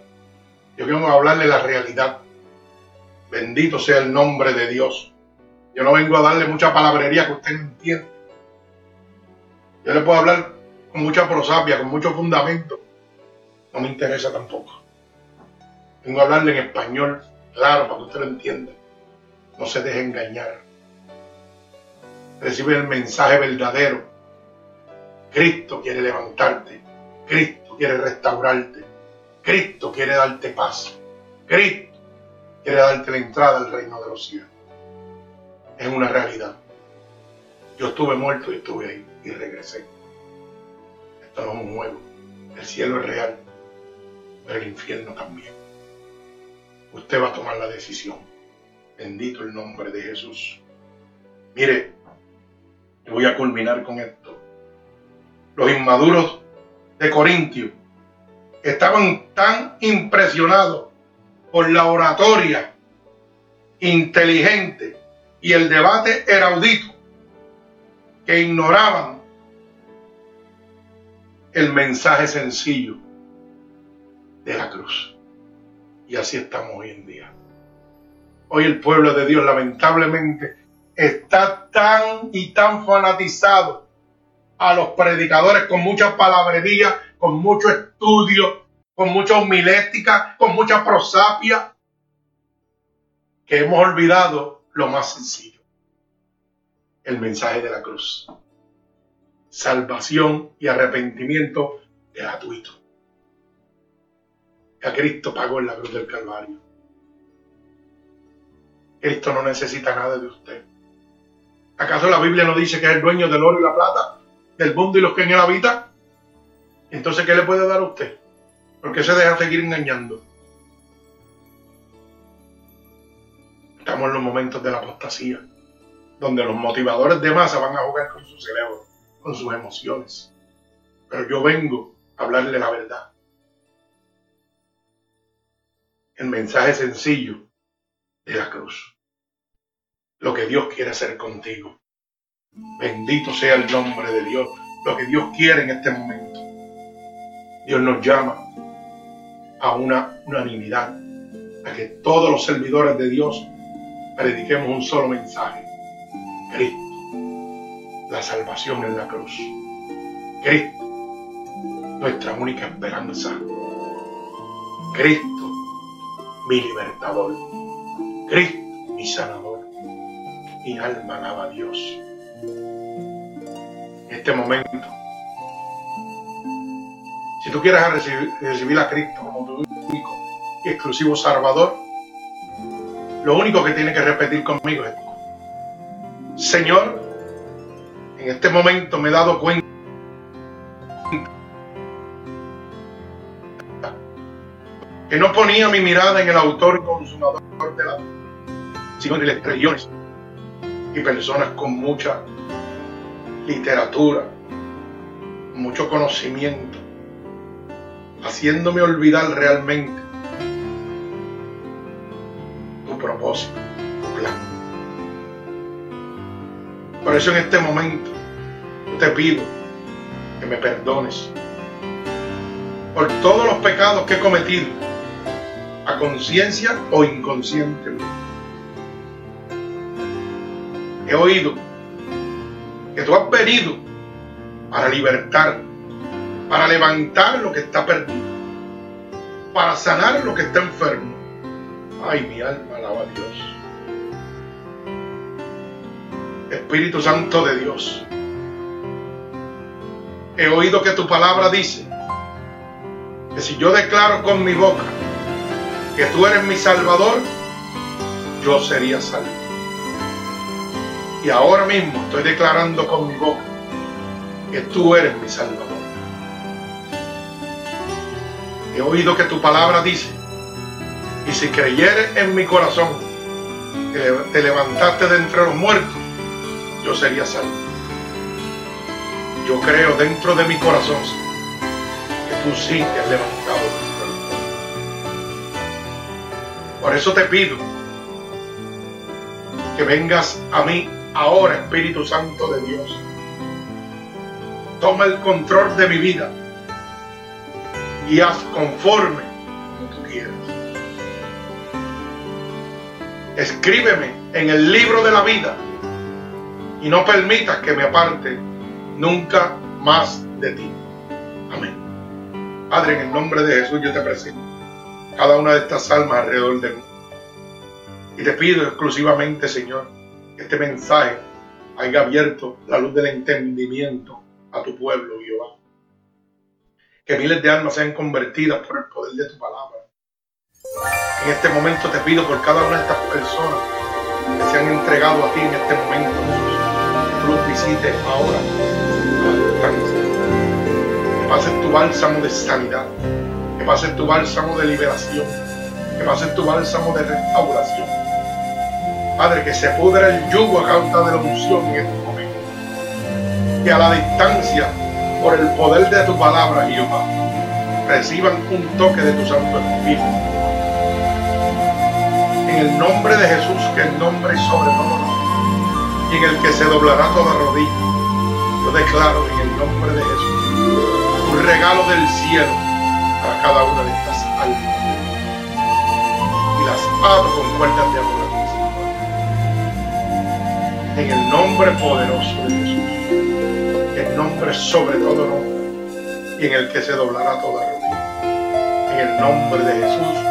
Yo vengo a hablarle la realidad. Bendito sea el nombre de Dios. Yo no vengo a darle mucha palabrería que usted no entiende. Yo le puedo hablar con mucha prosapia, con mucho fundamento. No me interesa tampoco. Vengo a hablarle en español, claro, para que usted lo entienda. No se deje engañar. Recibe el mensaje verdadero. Cristo quiere levantarte. Cristo quiere restaurarte. Cristo quiere darte paz. Cristo quiere darte la entrada al reino de los cielos. Es una realidad. Yo estuve muerto y estuve ahí y regresé. Esto no es un juego. El cielo es real, pero el infierno también. Usted va a tomar la decisión. Bendito el nombre de Jesús. Mire, voy a culminar con esto. Los inmaduros de Corintio estaban tan impresionados por la oratoria inteligente y el debate erudito que ignoraban el mensaje sencillo de la cruz. Y así estamos hoy en día. Hoy el pueblo de Dios lamentablemente está tan y tan fanatizado a los predicadores con mucha palabrería, con mucho estudio, con mucha homilética, con mucha prosapia, que hemos olvidado lo más sencillo, el mensaje de la cruz. Salvación y arrepentimiento gratuito. A Cristo pagó en la cruz del Calvario. Cristo no necesita nada de usted. ¿Acaso la Biblia no dice que es el dueño del oro y la plata, del mundo y los que en él habitan? Entonces, ¿qué le puede dar a usted? Porque se deja seguir engañando. Estamos en los momentos de la apostasía, donde los motivadores de masa van a jugar con su cerebro, con sus emociones. Pero yo vengo a hablarle la verdad. El mensaje sencillo de la cruz. Lo que Dios quiere hacer contigo. Bendito sea el nombre de Dios. Lo que Dios quiere en este momento. Dios nos llama a una unanimidad, a que todos los servidores de Dios prediquemos un solo mensaje. Cristo, la salvación en la cruz. Cristo, nuestra única esperanza. Cristo, mi libertador. Cristo, mi sanador. Mi alma alaba a Dios. En este momento, si tú quieres recibir, recibir a Cristo exclusivo Salvador, lo único que tiene que repetir conmigo es, Señor, en este momento me he dado cuenta que no ponía mi mirada en el autor consumador de la sino en las estrellones y personas con mucha literatura, mucho conocimiento, haciéndome olvidar realmente Por eso en este momento te pido que me perdones por todos los pecados que he cometido, a conciencia o inconscientemente. He oído que tú has venido para libertar, para levantar lo que está perdido, para sanar lo que está enfermo Ay, mi alma alaba a Dios. Espíritu Santo de Dios. He oído que tu palabra dice que si yo declaro con mi boca que tú eres mi Salvador, yo sería salvo. Y ahora mismo estoy declarando con mi boca que tú eres mi Salvador. He oído que tu palabra dice, y si creyeres en mi corazón te levantaste de entre los muertos, yo sería salvo. Yo creo dentro de mi corazón que tú sí te has levantado. Por eso te pido que vengas a mí ahora, Espíritu Santo de Dios. Toma el control de mi vida y haz conforme como tú quieras. Escríbeme en el libro de la vida y no permitas que me aparte nunca más de ti. Amén. Padre, en el nombre de Jesús yo te presento cada una de estas almas alrededor de mí. Y te pido exclusivamente, Señor, que este mensaje haya abierto la luz del entendimiento a tu pueblo, Jehová que miles de almas sean convertidas por el poder de tu palabra. En este momento te pido por cada una de estas personas que se han entregado a ti en este momento, que los visites ahora. Que pases tu bálsamo de sanidad, que pases tu bálsamo de liberación, que pases tu bálsamo de restauración. Padre, que se pudra el yugo a causa de la unción en este momento. Que a la distancia por el poder de tu palabra, Jehová, reciban un toque de tu Santo Espíritu. En el nombre de Jesús, que el nombre sobre todo y en el que se doblará toda rodilla, yo declaro en el nombre de Jesús un regalo del cielo para cada una de estas almas. Y las ato con cuerdas de amor a ti, En el nombre poderoso de Jesús nombre sobre todo nombre y en el que se doblará toda rodilla. En el nombre de Jesús